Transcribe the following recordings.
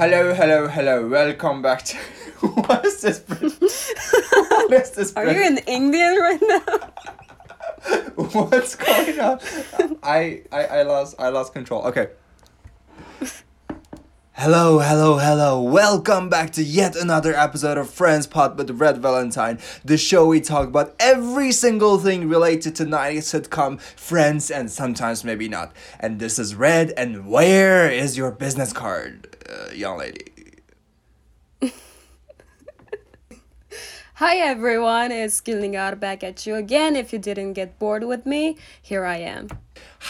Hello, hello, hello. Welcome back to. what is this? What is this? Are you in Indian right now? What's going on? I, I I lost I lost control. Okay. Hello, hello, hello. Welcome back to yet another episode of Friends Pod with Red Valentine, the show we talk about every single thing related to 90s sitcom Friends and sometimes maybe not. And this is Red, and where is your business card, uh, young lady? Hi everyone, it's Gilningar back at you again. If you didn't get bored with me, here I am.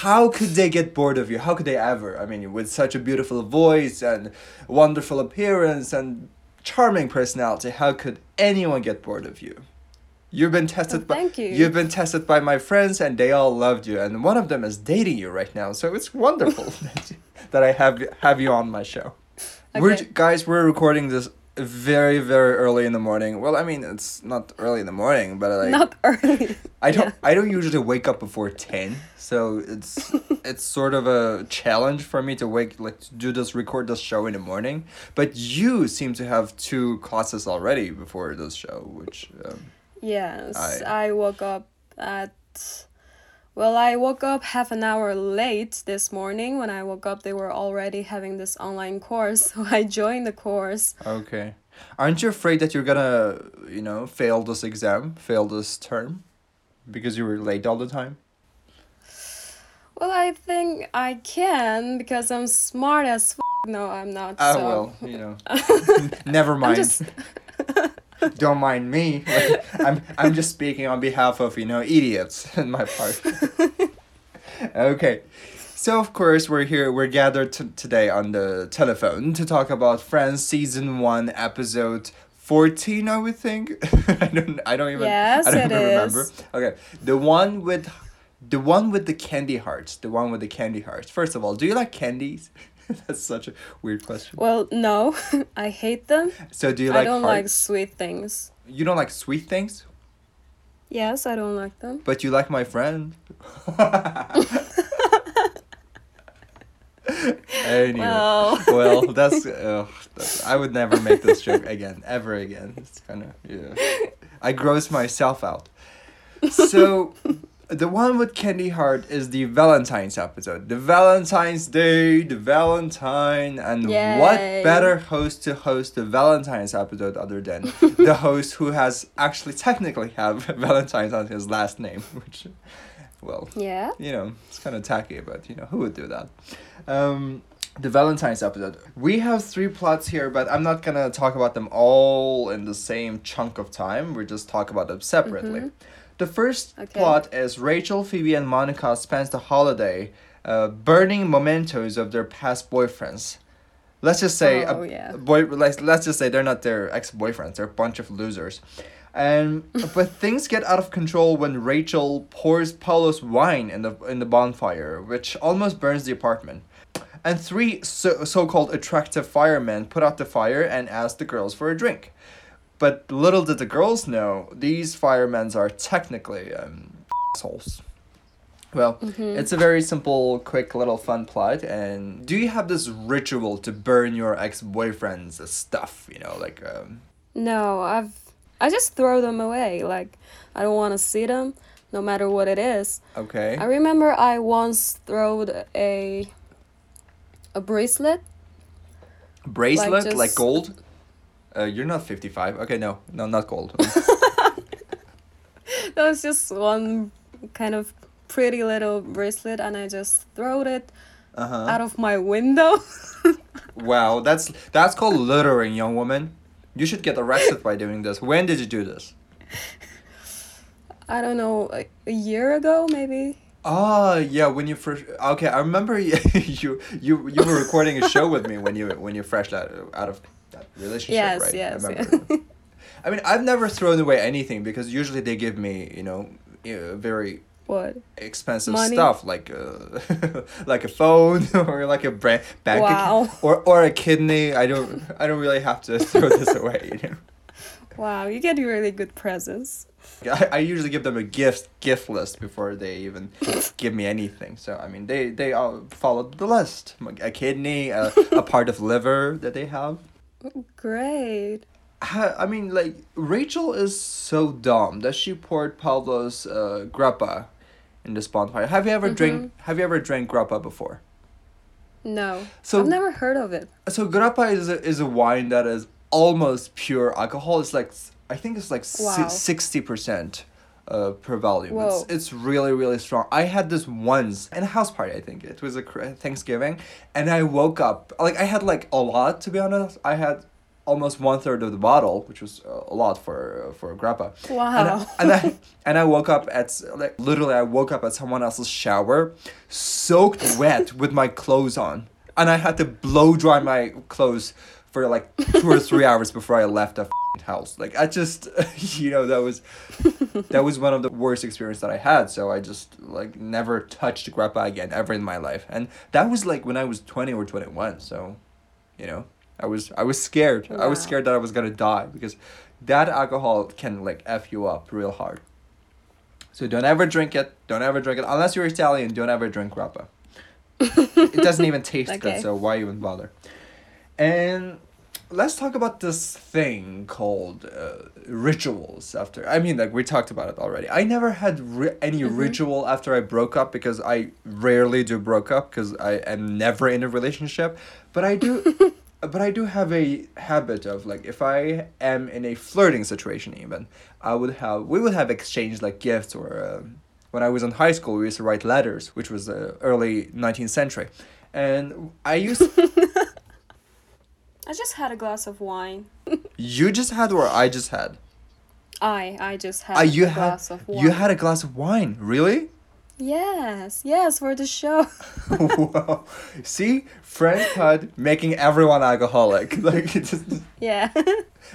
How could they get bored of you? How could they ever? I mean, with such a beautiful voice and wonderful appearance and charming personality, how could anyone get bored of you? You've been tested Oh, by thank you. you've been tested by my friends and they all loved you and one of them is dating you right now. So it's wonderful that, you- that I have have you on my show. We're guys, we're recording this very very early in the morning. Well, I mean, it's not early in the morning, but like Not early. I don't Yeah. I don't usually wake up before 10 so it's it's sort of a challenge for me to wake like to do this record this show in the morning but you seem to have two classes already before this show which um, Yes, I- I woke up at. Well, I woke up half an hour late this morning. When I woke up, they were already having this online course, so I joined the course. okay aren't you afraid that you're gonna you know fail this exam fail this term because you were late all the time Well, I think I can because I'm smart as f- No, I'm not. ah so. well you know never mind just- don't mind me. Like, i'm i'm just speaking on behalf of you know idiots in my part. Okay. So of course we're here we're gathered t- today on the telephone to talk about friends season 1 episode 14 i would think. I don't i don't even Yes, i don't it even remember. Is. okay. The one with the one with the candy hearts the one with the candy hearts. First of all do you like candies that's such a weird question Well, no, I hate them. so do you like? I don't like sweet things. you don't like sweet things Yes, I don't like them. But you like my friend. anyway, well, Well, that's, that's I would never make this joke again, ever again. It's kind of yeah. I gross myself out. So, the one with Candy Heart is the Valentine's episode. The Valentine's Day, the Valentine, and what better host to host the Valentine's episode other than the host who has actually technically have Valentine's on his last name, which, well, yeah. you know, it's kind of tacky, but you know, who would do that? Um, the Valentine's episode. We have three plots here, but I'm not gonna talk about them all in the same chunk of time. We just talk about them separately. The first Okay. plot is Rachel, Phoebe, and Monica spends the holiday uh, burning mementos of their past boyfriends. Let's just say Oh, a yeah. boy. Let's, let's just say they're not their ex boyfriends. They're a bunch of losers. And but things get out of control when Rachel pours Paolo's wine in the in the bonfire, which almost burns the apartment. And three so so called attractive firemen put out the fire and ask the girls for a drink. But little did the girls know, these firemen are technically um, assholes. Well, it's a very simple, quick, little fun plot. And do you have this ritual to burn your ex boyfriend's stuff? You know, like um, No, I've. I just throw them away. Like, I don't want to see them, no matter what it is. okay. I remember I once throwed a. a bracelet. bracelet like, just- gold uh, you're not 55 okay no no not gold That was just one kind of pretty little bracelet, and I just throwed it uh-huh. out of my window. wow that's that's called littering young woman. You should get arrested by doing this. When did you do this? I don't know, a, a year ago maybe. oh yeah when you first okay i remember you you you, you were recording a show with me when you when you fresh out, out of that relationship Yes, right yes, I, remember. I mean i've never thrown away anything because usually they give me you know very What? expensive Money? stuff like uh, like a phone or like a bra- bank Wow. account or or a kidney. I don't I don't really have to throw this away. You know. Wow, you get really good presents. I, I usually give them a gift gift list before they even give me anything. So I mean, they they all followed the list. A kidney, a, a part of liver that they have. Great. I mean, like Rachel is so dumb that she poured Pablo's uh, grappa in this bonfire. Have you ever drink? Have you ever drank grappa before? No. So- I've never heard of it. So grappa is a, is a wine that is almost pure alcohol. It's like I think it's like Wow. sixty percent. Uh, per volume. Whoa. It's, it's really really strong. I had this once in a house party. I think it was a Thanksgiving, and I woke up like I had like a lot to be honest. I had almost one third of the bottle, which was uh, a lot for uh, for a grappa. Wow. And I, and I and I woke up at like literally I woke up at someone else's shower, soaked wet with my clothes on, and I had to blow dry my clothes for like two or three hours before I left house. Like I just, you know, that was that was one of the worst experience that I had. So I just like never touched grappa again ever in my life, and that was like when I was twenty or twenty one. So, you know, I was I was scared. I was scared that I was gonna die because that alcohol can like f you up real hard. So don't ever drink it. Don't ever drink it unless you're Italian. Don't ever drink grappa. it doesn't even taste good, so why even bother? And let's talk about this thing called uh, rituals. After I mean, like we talked about it already. I never had ri- any ritual after I broke up because I rarely do broke up because I am never in a relationship. But I do. But I do have a habit of like if I am in a flirting situation even I would have we would have exchanged like gifts or um, when I was in high school we used to write letters which was the early nineteenth century, and I used I just had a glass of wine. you just had or I just had? I I just had Ah, you a had glass of wine. you had a glass of wine really? Yes, yes, for the show. wow. See Friends Pod making everyone alcoholic. Like it's just yeah.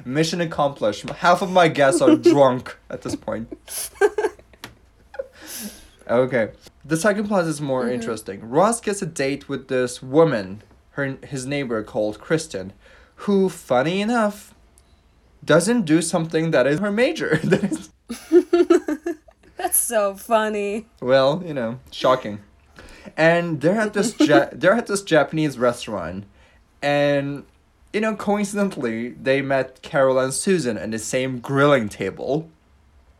mission accomplished. Half of my guests are drunk at this point. Okay. The second plot is more interesting. Ross gets a date with this woman her his neighbor called Kristen who funny enough doesn't do something that is her major that is so funny. Well, you know, shocking. And they're at this ja- they're at this Japanese restaurant, and you know, coincidentally, they met Carol and Susan at the same grilling table.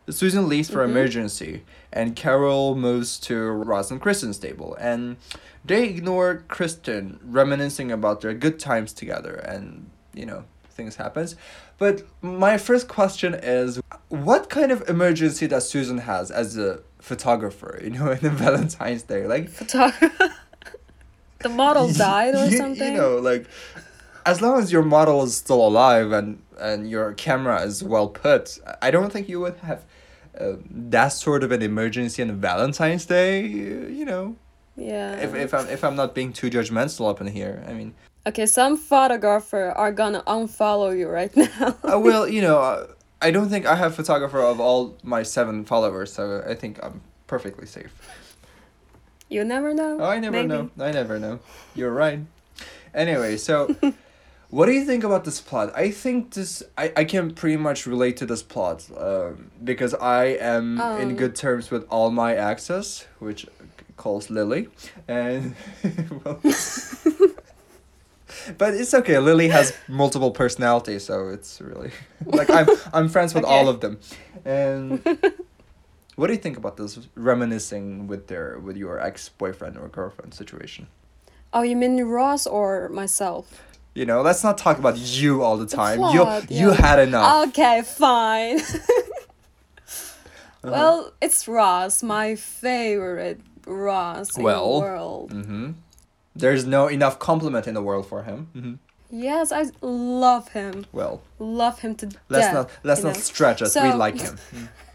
Susan leaves for mm-hmm. emergency, and Carol moves to Ross and Kristen's table, and they ignore Kristen, reminiscing about their good times together, and you know, things happens. But my first question is, what kind of emergency does Susan has as a photographer? You know, in the Valentine's Day, like Photographer. the model died or you, something. You know, like as long as your model is still alive and and your camera is well put, I don't think you would have uh, that sort of an emergency on Valentine's Day. You know, yeah. if if I'm if I'm not being too judgmental up in here, I mean, okay, some photographer are gonna unfollow you right now. uh, well, you know, uh, I don't think I have photographer of all my seven followers, so I think I'm perfectly safe. you never know. Oh, I never Maybe. know. I never know. You're right. Anyway, so what do you think about this plot? I think this I, I can pretty much relate to this plot um, because I am in Um. good terms with all my exes, which calls Lily, and well, but it's okay. Lily has multiple personalities, so it's really like I'm I'm friends with all of them, and. What do you think about this reminiscing with their with your ex boyfriend or girlfriend situation? Oh, you mean Ross or myself? You know, let's not talk about you all the time. plot, you you had enough. Okay, fine. Uh-huh. Well, it's Ross, my favorite Ross in the world. mm-hmm. There's no enough compliment in the world for him. hmm Yes, I love him. Well, Love him to let's death. not let's not know. stretch us. we like him.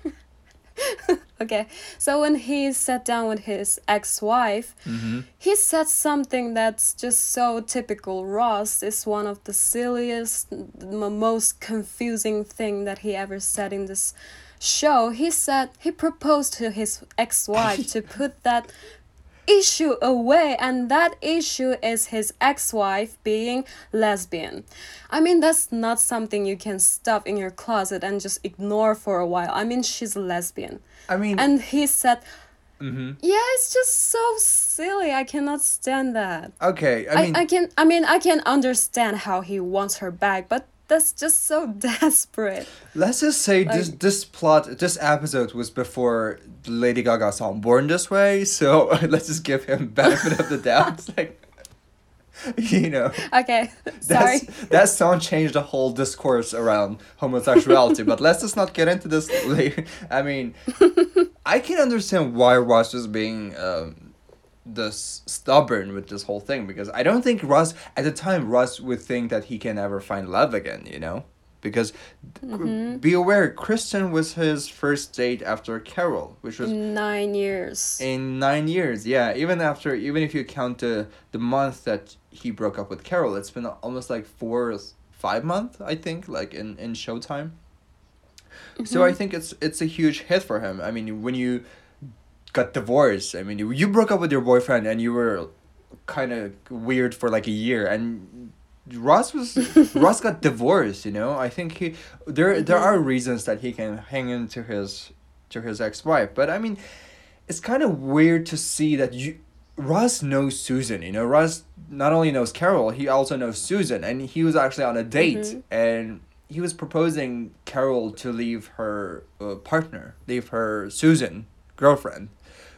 Okay, so when he sat down with his ex-wife, Mm-hmm. he said something that's just so typical. Ross is one of the silliest, m- most confusing thing that he ever said in this show. He said he proposed to his ex-wife to put that issue away, and that issue is his ex wife being lesbian. I mean, that's not something you can stuff in your closet and just ignore for a while. I mean, she's a lesbian. I mean, And he said, mm-hmm. Yeah, it's just so silly. I cannot stand that. okay. I I, I can I mean I can understand how he wants her back, but that's just so desperate. let's just say this this plot, this episode was before Lady Gaga song "Born This Way," so let's just give him benefit of the doubt. It's like, you know. Okay, sorry. That song changed the whole discourse around homosexuality, but let's just not get into this later. I mean, I can understand why Ross was being um, this stubborn with this whole thing because I don't think Ross at the time Ross would think that he can ever find love again. You know, because mm-hmm. be aware, Kristen was his first date after Carol, which was Nine years. in nine years yeah. Even after even if you count the the month that he broke up with carol it's been almost like four five months i think like in in showtime. So i mm-hmm. think it's it's a huge hit for him. I mean when you got divorced i mean you, you broke up with your boyfriend and you were kind of weird for like a year and Ross was Ross got divorced, you know. I think he there there are reasons that he can hang into his to his ex-wife, but I mean it's kind of weird to see that you Ross knows Susan, you know. Ross not only knows Carol, he also knows Susan and he was actually on a date and he was proposing Carol to leave her uh, partner, leave her Susan girlfriend,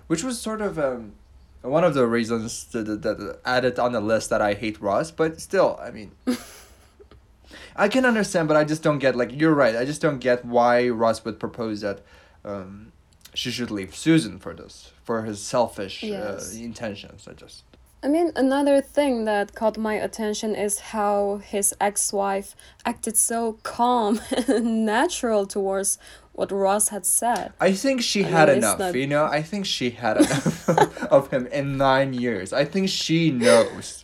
which was sort of um one of the reasons that, that, that added on the list that I hate Ross, but still, I mean, I can understand, but I just don't get like you're right. I just don't get why Ross would propose that um, she should leave Susan for this for his selfish Yes. uh, intentions. I just I mean, another thing that caught my attention is how his ex-wife acted so calm and natural towards what Ross had said. I think she I had mean, enough. not- You know, I think she had enough of him in nine years. I think she knows.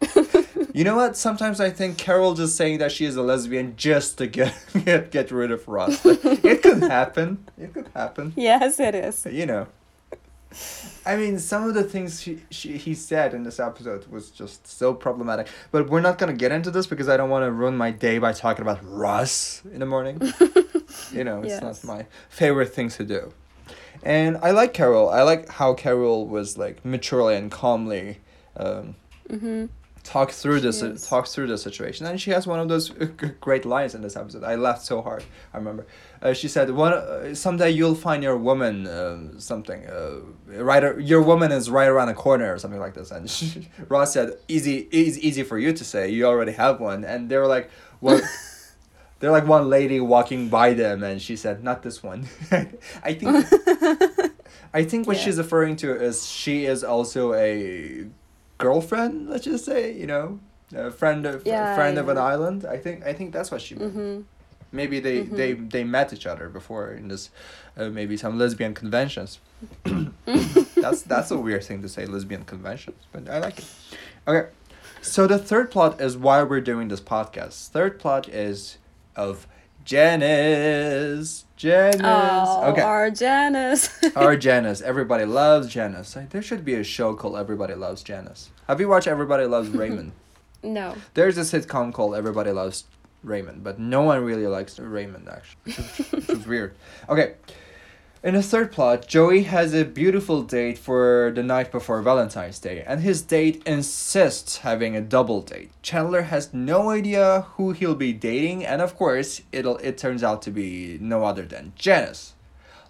you know what? Sometimes I think Carol just saying that she is a lesbian just to get get, get rid of Ross. Like, it could happen. It could happen. Yes, it is. You know. I mean, some of the things she, she he said in this episode was just so problematic. But we're not gonna get into this because I don't want to ruin my day by talking about Ross in the morning. you know, it's Yes. not my favorite thing to do. And I like Carol. I like how Carol was like maturely and calmly um, Mm-hmm. Talk through this is. talk through the situation. And she has one of those great lines in this episode. I laughed so hard i remember. Uh, she said one uh, someday you'll find your woman uh, something uh, right your woman is right around the corner or something like this. And she, ross said easy easy easy for you to say. You already have one. And they were like what they're like one lady walking by them and she said not this one. I think i think what Yeah. she's referring to is she is also a girlfriend let's just say you know a friend of Yeah, friend of an island. I think i think that's what she meant. Mm-hmm. maybe they they they met each other before in this uh, maybe some lesbian conventions. That's that's a weird thing to say lesbian conventions but i like it. Okay. So the third plot is why we're doing this podcast. Third plot is of janice janice Oh, okay our Janice. our Janice. Everybody loves Janice. Like, there should be a show called Everybody Loves Janice. Have you watched Everybody Loves Raymond? no. There's a sitcom called Everybody Loves Raymond, but no one really likes Raymond actually, which is, which is weird. Okay. In the third plot, Joey has a beautiful date for the night before Valentine's Day, and his date insists having a double date. Chandler has no idea who he'll be dating, and of course, it'll it turns out to be no other than Janice.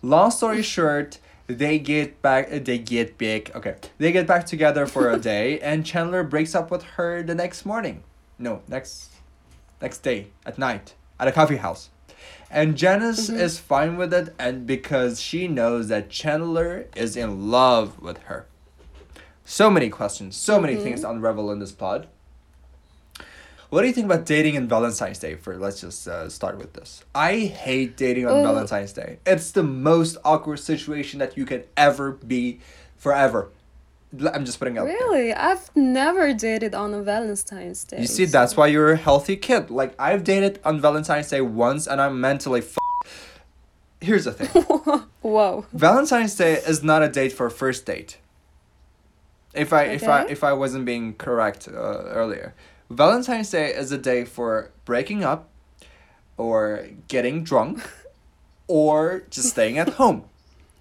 Long story short, they get back. uh, They get big. Okay, they get back together for a day, and Chandler breaks up with her the next morning. No, next, next day at night at a coffee house, and Janice is fine with it, and because she knows that Chandler is in love with her. So many questions, so many things to unravel in this plot. What do you think about dating on Valentine's Day? For let's just uh, start with this. I hate dating on Oh. Valentine's Day. It's the most awkward situation that you can ever be, forever. I'm just putting out there. Really? I've never dated on a Valentine's Day. You see, that's why you're a healthy kid. Like I've dated on Valentine's Day once, and I'm mentally. F- Here's the thing. Whoa. Valentine's Day is not a date for a first date. If I if I if I wasn't being correct uh, earlier, Valentine's Day is a day for breaking up, or getting drunk, or just staying at home.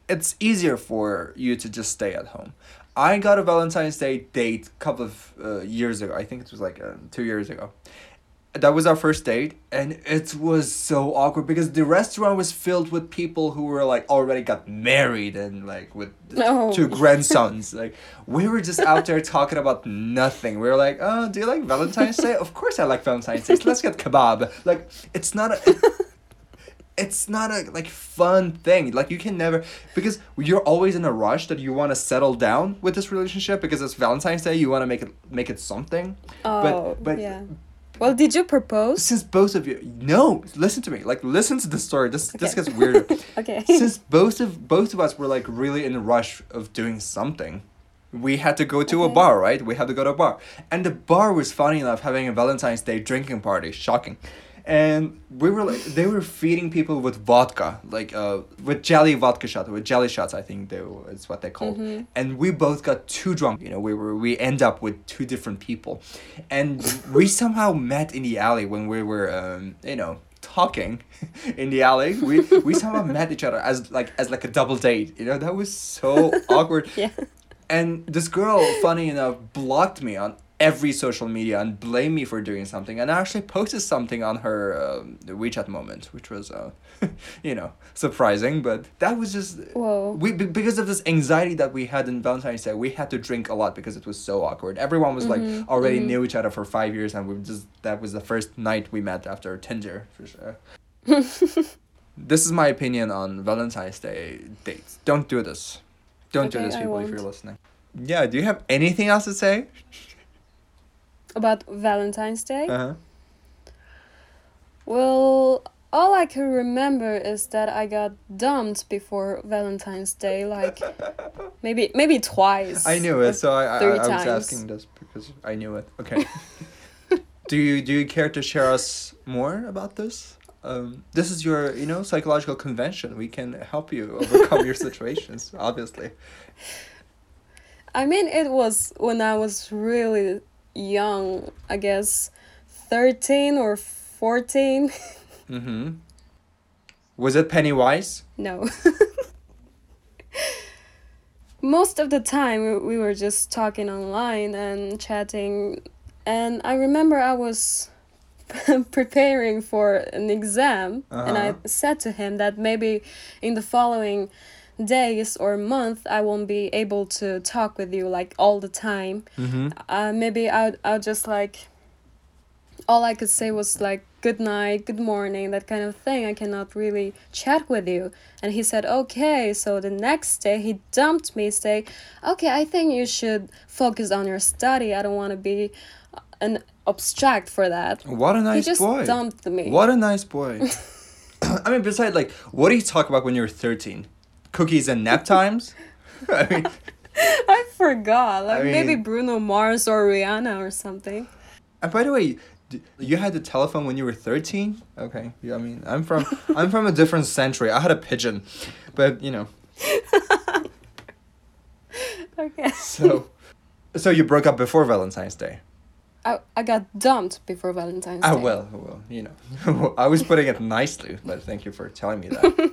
It's easier for you to just stay at home. I got a Valentine's Day date a couple of uh, years ago. I think it was like uh, two years ago. That was our first date, and it was so awkward because the restaurant was filled with people who were like already got married and like with Oh. two grandsons. Like we were just out there talking about nothing. We were like, "Oh, do you like Valentine's Day? of course I like Valentine's Day. Let's get kebab." Like it's not a. it's not a like fun thing. Like you can never because you're always in a rush that you want to settle down with this relationship because it's valentine's day you want to make it make it something. Oh, but yeah. Well, did you propose? since both of you no listen to me. Like listen to the story. This this gets weirder. Okay. since both of both of us were like really in a rush of doing something we had to go to a bar right? We had to go to a bar. And the bar was funny enough having a valentine's day drinking party. Shocking and we were like they were feeding people with vodka like uh with jelly vodka shots with jelly shots i think they it's what they called Mhm. and we both got too drunk you know we were we end up with two different people and we somehow met in the alley when we were um you know talking in the alley we we somehow met each other as like as like a double date you know that was so awkward yeah. and this girl, funny enough, blocked me on every social media and blame me for doing something. And I actually posted something on her um, WeChat moment, which was, uh, you know, surprising. But that was just Whoa. we be- because of this anxiety that we had in Valentine's Day. We had to drink a lot because it was so awkward. Everyone was like Mhm, already mhm. knew each other for five years, and we just that was the first night we met after Tinder for sure. this is my opinion on Valentine's Day dates. Don't do this. Don't do this, people, if you're listening. Yeah, do you have anything else to say? About Valentine's Day? Uh-huh. Well, all I can remember is that I got dumped before Valentine's Day, like maybe maybe twice. I knew it, so I, I, I was asking this because I knew it. Okay. do you do you care to share us more about this? Um, this is your, you know, psychological convention. We can help you overcome your situations, obviously. I mean, it was when I was really young, I guess 13 or 14. Mm-hmm. Was it Pennywise? no. Most of the time, we- we were just talking online and chatting. And I remember I was preparing for an exam, and I Uh-huh. said to him that maybe in the following days or month I won't be able to talk with you like all the time. Mm-hmm. uh, maybe I'll, I'll just like all I could say was like good night, good morning, that kind of thing. I cannot really chat with you. And he said, okay. So the next day he dumped me, say, okay, I think you should focus on your study. I don't want to be an abstract for that. What a nice he just boy. dumped me. What a nice boy. I mean, besides, like, what do you talk about when you're 13? Cookies and nap times? I mean, I forgot. Like I maybe Bruno Mars or Rihanna or something. and by the way, you had the telephone when you were 13? Okay. Yeah, I mean, I'm from I'm from a different century. I had a pigeon. But, you know, Okay. so so you broke up before Valentine's Day. I, I got dumped before Valentine's Ah, Day. well, well, you know. I was putting it nicely, but thank you for telling me that.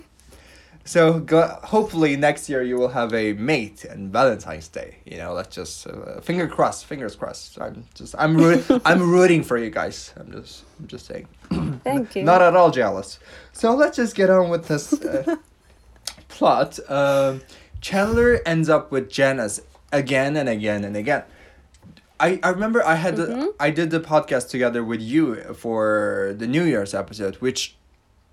So, go, hopefully next year you will have a mate and Valentine's Day. You know, let's just uh, finger crossed, fingers crossed. I'm just I'm rooting, I'm rooting for you guys. I'm just I'm just saying. Thank you. Not at all jealous. So let's just get on with this uh, plot. Um, Chandler ends up with Janice again and again and again. I, I remember I had Mhm. the, I did the podcast together with you for the New Year's episode, which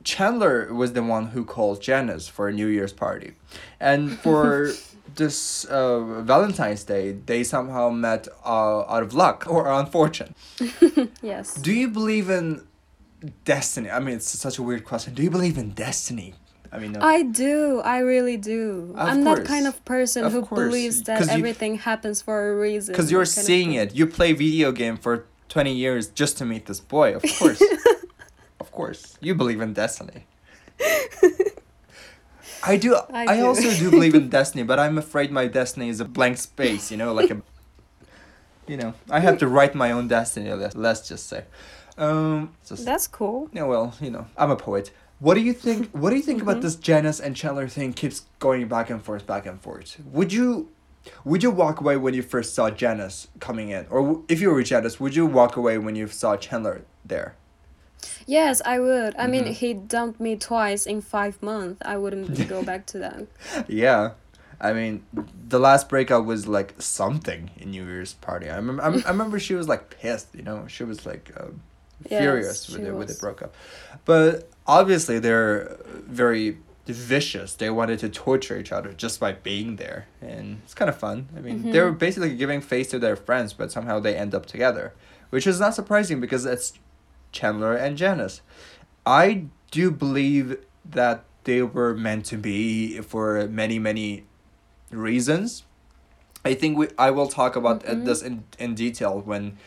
Chandler was the one who called Janice for a New Year's party, and for this uh, Valentine's Day, they somehow met uh, out of luck or on fortune. yes. Do you believe in destiny? I mean, it's such a weird question. Do you believe in destiny? I mean, uh, I do. I really do. Of I'm that kind of person Of who course. believes that you- everything happens for a reason. because you're seeing it. You play video game for twenty years just to meet this boy. Of course, course, you believe in destiny. I do. I, I do. also do believe in destiny, but I'm afraid my destiny is a blank space. You know, like a you know, I have to write my own destiny. Let's, just say. Um, just, That's cool. yeah, well, you know, I'm a poet. What do you think? What do you think about this Janice and Chandler thing? Keeps going back and forth, back and forth. Would you, would you walk away when you first saw Janice coming in, or if you were Janice, would you walk away when you saw Chandler there? Yes, I would. I mean, Mhm. he dumped me twice in five months. I wouldn't go back to that. Yeah, I mean, the last breakup was like something in New Year's party. I remember. I, I remember she was like pissed. You know, she was like um, Yes, furious with it with the was. breakup. But obviously, they're very vicious. They wanted to torture each other just by being there, and it's kind of fun. I mean, they were Mm-hmm. basically giving face to their friends, but somehow they end up together, which is not surprising because it's Chandler and Janice. I do believe that they were meant to be for many many reasons. I think we I will talk about uh Mhm. this in in detail when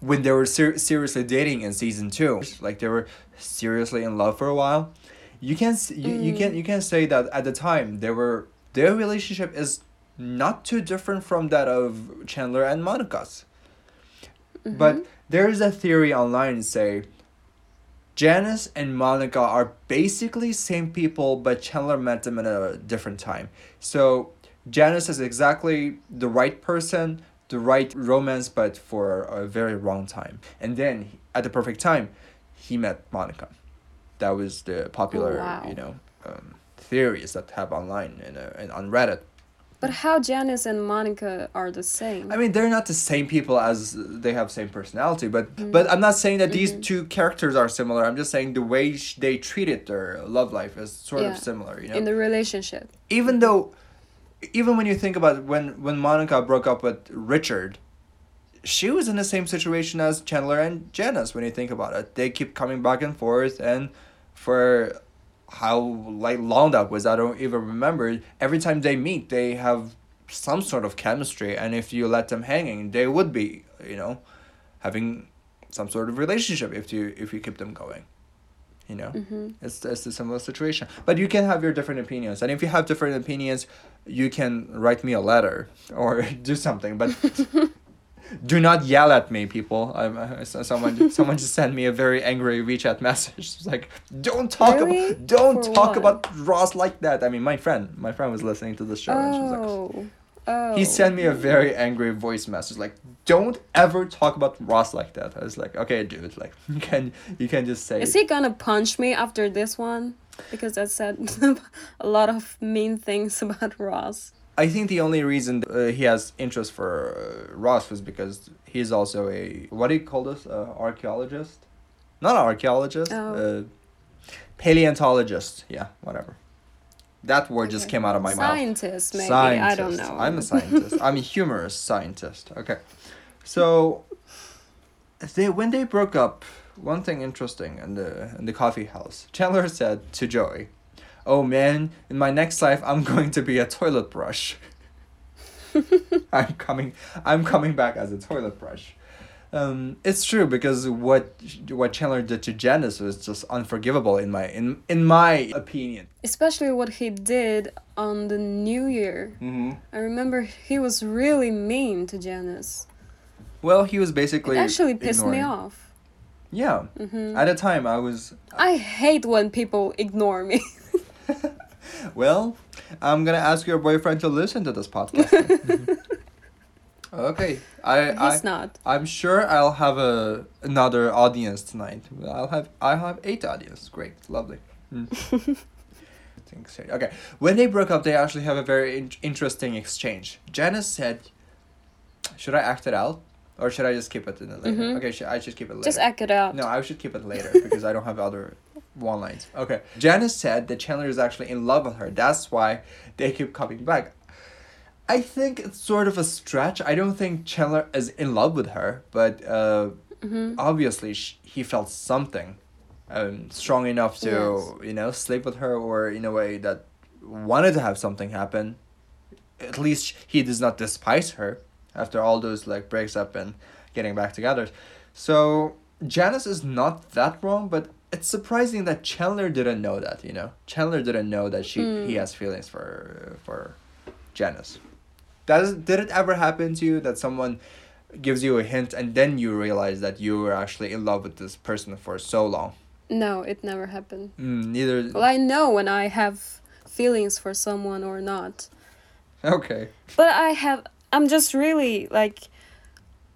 when they were ser- seriously dating in season 2. Like they were seriously in love for a while. You can you, you can you can say that at the time they were their relationship is not too different from that of Chandler and Monica's. But there is a theory online say Janice and Monica are basically same people, but Chandler met them at a different time. So Janice is exactly the right person, the right romance, but for a very wrong time. And then at the perfect time, he met Monica. That was the popular, wow. you know, um, theories that have online and, uh, and on Reddit. But how Janice and Monica are the same? I mean, they're not the same people as they have same personality, but mm-hmm. but I'm not saying that these mm-hmm. two characters are similar. I'm just saying the way sh- they treated their love life is sort Yeah. of similar. You know, in the relationship. even though, even when you think about when when Monica broke up with Richard, she was in the same situation as Chandler and Janice. When you think about it, they keep coming back and forth, and for how like long that was, I don't even remember. Every time they meet, they have some sort of chemistry, and if you let them hanging, they would be, you know, having some sort of relationship if you if you keep them going. You know, mm-hmm. it's it's a similar situation. But you can have your different opinions, and if you have different opinions, you can write me a letter or do something. But do not yell at me, people. I'm, someone someone just sent me a very angry WeChat message. It's like, don't talk Really? about don't For talk what? about Ross like that. I mean, my friend, my friend was listening to the show, and she was like, Oh. Oh. he sent me a very angry voice message like don't ever talk about ross like that i was like okay dude like you can you can just say Is he gonna punch me after this one? Because I said a lot of mean things about Ross. I think the only reason uh, he has interest for uh, ross was because he's also a what do you call this uh, archaeologist not an archaeologist Oh. uh, paleontologist yeah whatever that word just came out of my mouth Scientist, maybe. I don't know. I'm a scientist. I'm a humorous scientist. Okay. So they when they broke up, one thing interesting in the in the coffee house, Chandler said to Joey, "Oh man, in my next life I'm going to be a toilet brush. I'm coming I'm coming back as a toilet brush." Um, it's true because what what Chandler did to Janice was just unforgivable in my in in my opinion. Especially what he did on the New Year. Mm-hmm. I remember he was really mean to Janice. Well, he was basically It basically actually pissed me off. Yeah. At the time, I was. I hate when people ignore me. Well, I'm gonna ask your boyfriend to listen to this podcast. okay. I. I He's not. I'm sure I'll have a another audience tonight. I'll have I have eight audience. Great, lovely. Mm. I. Okay, when they broke up, they actually have a very in- interesting exchange. Janice said, "Should I act it out, or should I just keep it in the later?" Mhm. Okay, sh- I should keep it later. Just act it out. No, I should keep it later because I don't have other one lines. Okay. Janice said that Chandler is actually in love with her. That's why they keep coming back. I think it's sort of a stretch. I don't think Chandler is in love with her, but uh, Mm-hmm. obviously sh- he felt something um, strong enough to, Yes. you know, sleep with her or in a way that wanted to have something happen. At least he does not despise her after all those like breaks up and getting back together. So Janice is not that wrong, but it's surprising that Chandler didn't know that. You know, Chandler didn't know that she he has feelings for for Janice. Does did it ever happen to you that someone gives you a hint and then you realize that you were actually in love with this person for so long. No, it never happened. Mm, neither. Well, I know when I have feelings for someone or not. Okay. But I have I'm just really like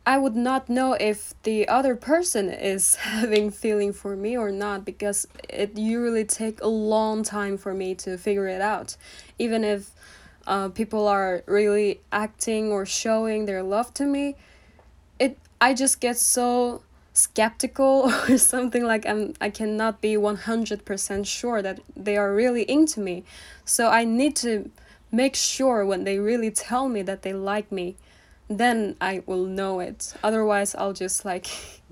I would not know if the other person is having feeling for me or not because it usually take a long time for me to figure it out. Even if uh, people are really acting or showing their love to me, it I just get so skeptical or something like I'm I cannot be 100% sure that they are really into me. So I need to make sure when they really tell me that they like me then I will know it. Otherwise, I'll just like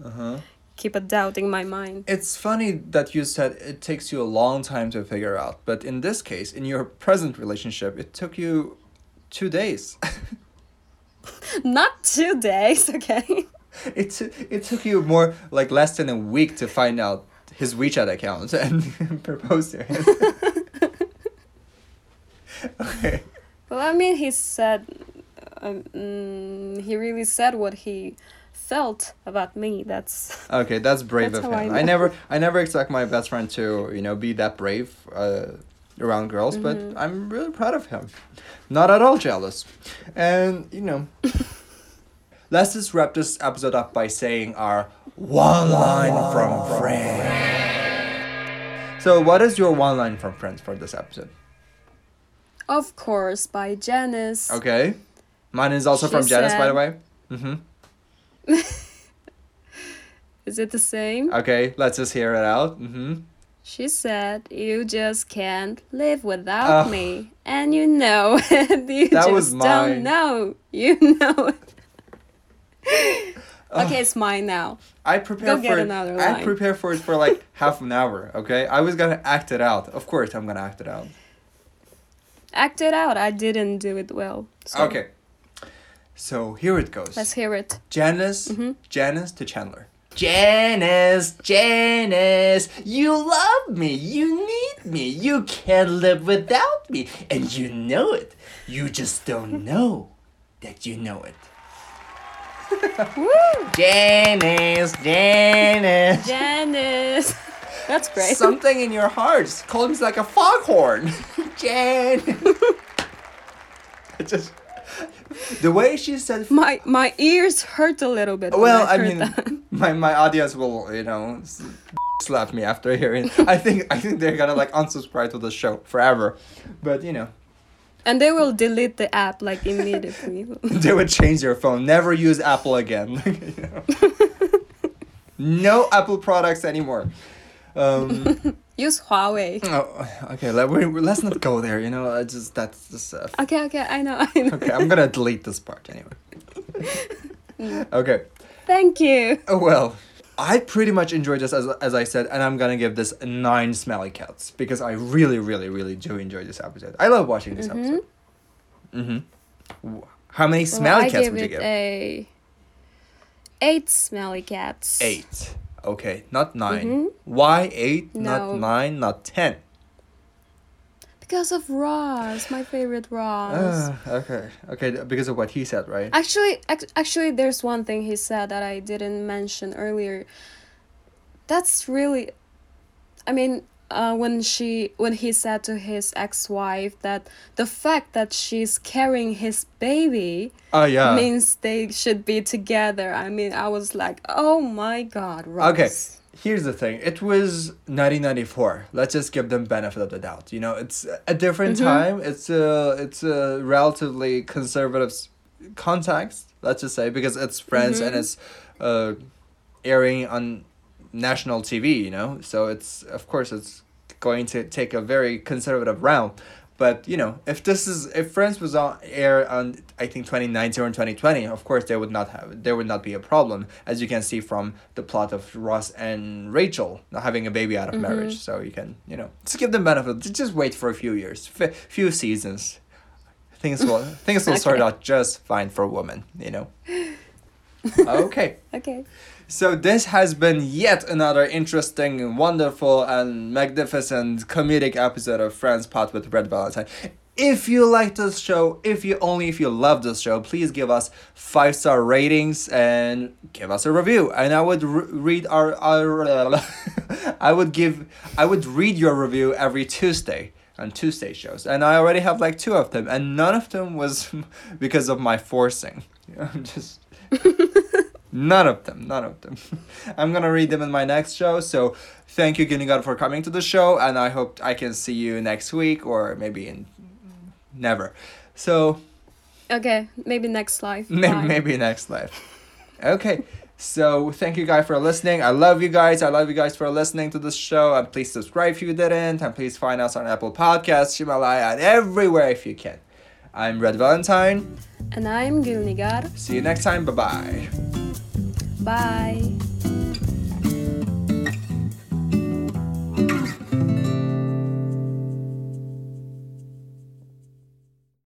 Uh-huh. keep a doubt in my mind. It's funny that you said it takes you a long time to figure out, but in this case, in your present relationship, it took you two days. Not two days, okay? it, t- it took you more like less than a week to find out his WeChat account and propose to him. okay. Well, I mean, he said, um, mm, he really said what he felt about me. That's Okay, that's brave That's of how I him. I, never I never expect my best friend to, you know, be that brave uh, around girls, but Mm-hmm. I'm really proud of him. Not at all jealous. And, you know, let's just wrap this episode up by saying our one line from Friends. So, what is your one line from Friends for this episode? of course by Janice. Okay. Mine is also She from Janice, by the way. Mm-hmm. Is it the same? Okay, let's just hear it out. Mm-hmm. She said, "You just can't live without me, and you know it. you That just was mine. don't know. You know it." okay, it's mine now. I prepare Go for it. another I prepare for it for like half an hour. Okay, I was gonna act it out. Of course, I'm gonna act it out. Act it out. I didn't do it well. So Okay. So here it goes. Let's hear it. Janice, Mm-hmm. Janice to Chandler. Janice, Janice, you love me, you need me, you can't live without me, and you know it. You just don't know that you know it. Woo! Janice, Janice. Janice. That's great. Something in your heart calls like a foghorn. Janice. it just the way she said. my my ears hurt a little bit. Well, I heard mean, that. my my audience will you know slap me after hearing. I think I think they're gonna like unsubscribe to the show forever, but you know and they will delete the app like immediately. they would change their phone. Never use Apple again. you know. no Apple products anymore. Um, Use Huawei. oh, okay, let, we, let's not go there. You know, I just that's just. Uh, Okay, okay, I know, I know. okay, I'm gonna delete this part anyway. okay. Thank you. Oh, well, I pretty much enjoyed this as, as I said, and I'm gonna give this nine smelly cats because I really, really, really do enjoy this episode. I love watching this episode. Mm-hmm. How many smelly I cats would you give? a eight smelly cats. Eight. Okay, not 9 Mhm. Why eight? No. Not nine? Not ten? Because of Ross, my favorite Ross. Uh, okay, okay, because of what he said, right? Actually, ac- actually, there's one thing he said that I didn't mention earlier. That's really, I mean, uh, when she when he said to his ex-wife that the fact that she's carrying his baby Oh yeah. means they should be together. I mean, I was like, oh my god, Ross. Okay, here's the thing. It was 1994. Let's just give them benefit of the doubt. You know, it's a different time. It's a it's a relatively conservative context. Let's just say because it's Friends and it's uh, airing on national TV. You know, so it's of course it's going to take a very conservative route. But you know, if this is if Friends was on air on I think twenty nineteen or twenty twenty, of course there would not have there would not be a problem, as you can see from the plot of Ross and Rachel not having a baby out of mm-hmm. marriage. So you can you know just give them benefit. Just- wait for a few years, f- few seasons. Things will things will sort out just fine for women. You know. okay. Okay. So this has been yet another interesting, wonderful, and magnificent comedic episode of Friends Pod with Red Valentine. if you like this show, if you only if you love this show, please give us five star ratings and give us a review. And I would re- read our, our I would give I would read your review every Tuesday on Tuesday shows, and I already have like two of them, and none of them was because of my forcing. I'm just. None of them, none of them. I'm gonna read them in my next show. So thank you, Gülnigar, for coming to the show, and I hope I can see you next week or maybe in never. So Okay, maybe next life. may- Bye. maybe next life. Okay. So thank you guys for listening. I love you guys. I love you guys for listening to this show. And please subscribe if you didn't. And please find us on Apple Podcasts, Himalaya, and everywhere if you can. I'm Red Valentine. And I'm Gülnigar. See you next time. Bye bye. Bye.